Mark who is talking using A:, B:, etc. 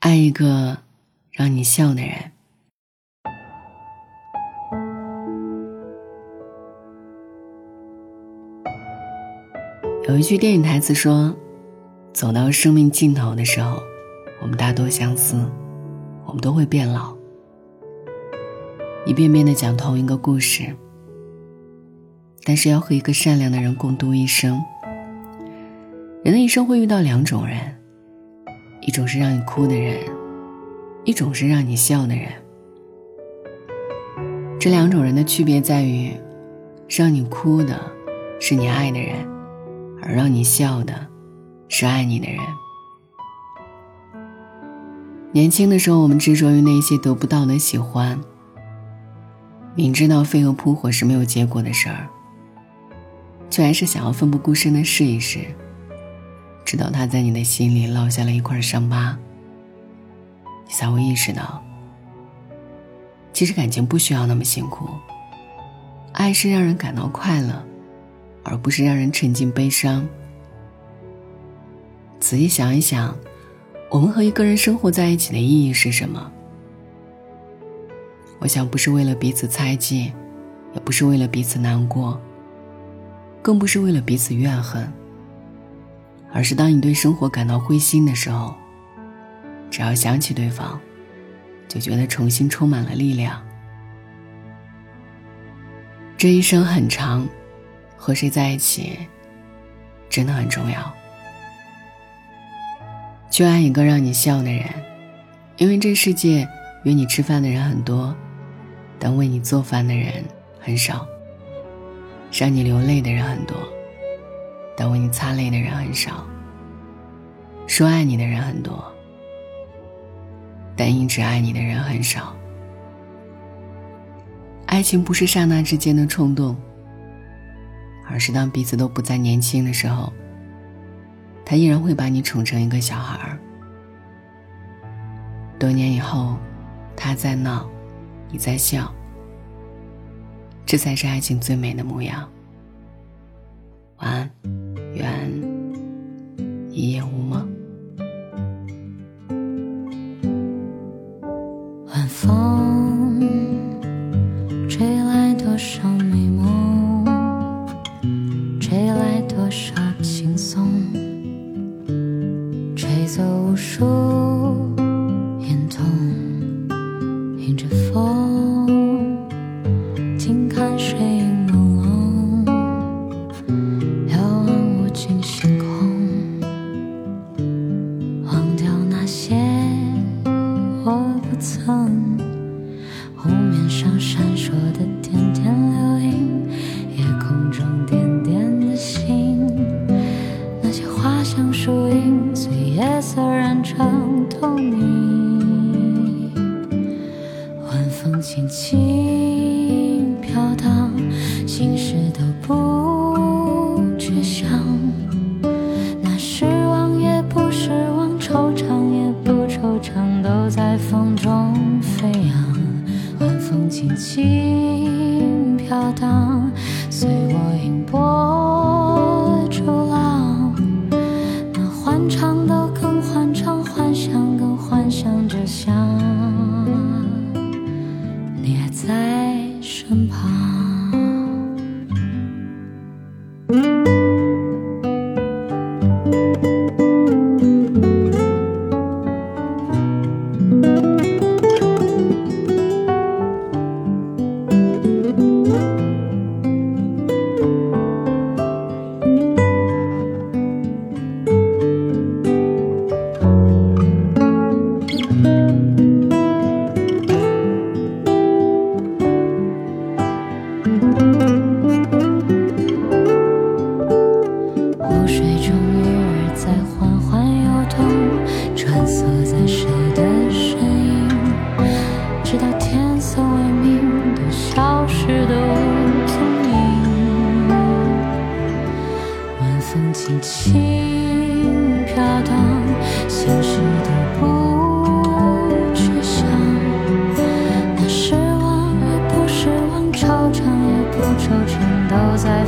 A: 爱一个让你笑的人。有一句电影台词说：“走到生命尽头的时候，我们大多相似，我们都会变老，一遍遍的讲同一个故事。但是要和一个善良的人共度一生。人的一生会遇到两种人，一种是让你哭的人，一种是让你笑的人。这两种人的区别在于，让你哭的是你爱的人。”而让你笑的，是爱你的人。年轻的时候，我们执着于那些得不到的喜欢，明知道飞蛾扑火是没有结果的事儿，却还是想要奋不顾身的试一试。直到他在你的心里烙下了一块伤疤，你才会意识到，其实感情不需要那么辛苦，爱是让人感到快乐。而不是让人沉浸悲伤。仔细想一想，我们和一个人生活在一起的意义是什么？我想，不是为了彼此猜忌，也不是为了彼此难过，更不是为了彼此怨恨，而是当你对生活感到灰心的时候，只要想起对方，就觉得重新充满了力量。这一生很长。和谁在一起，真的很重要。去爱一个让你笑的人，因为这世界约你吃饭的人很多，但为你做饭的人很少；让你流泪的人很多，但为你擦泪的人很少；说爱你的人很多，但一直爱你的人很少。爱情不是刹那之间的冲动。而是当彼此都不再年轻的时候，他依然会把你宠成一个小孩儿。多年以后，他在闹，你在笑，这才是爱情最美的模样。晚安，
B: 风吹来多少美梦吹来多少轻松吹走无数隐痛迎着风静看水影我不曾。湖面上闪烁的点点流萤，夜空中点点的星，那些花香树影，随夜色染成透明。晚风轻轻飘荡，心事。中飞扬。晚风轻轻飘荡，随我吟波。恰当心事都不去想。那失望也不失望惆怅也不惆怅都在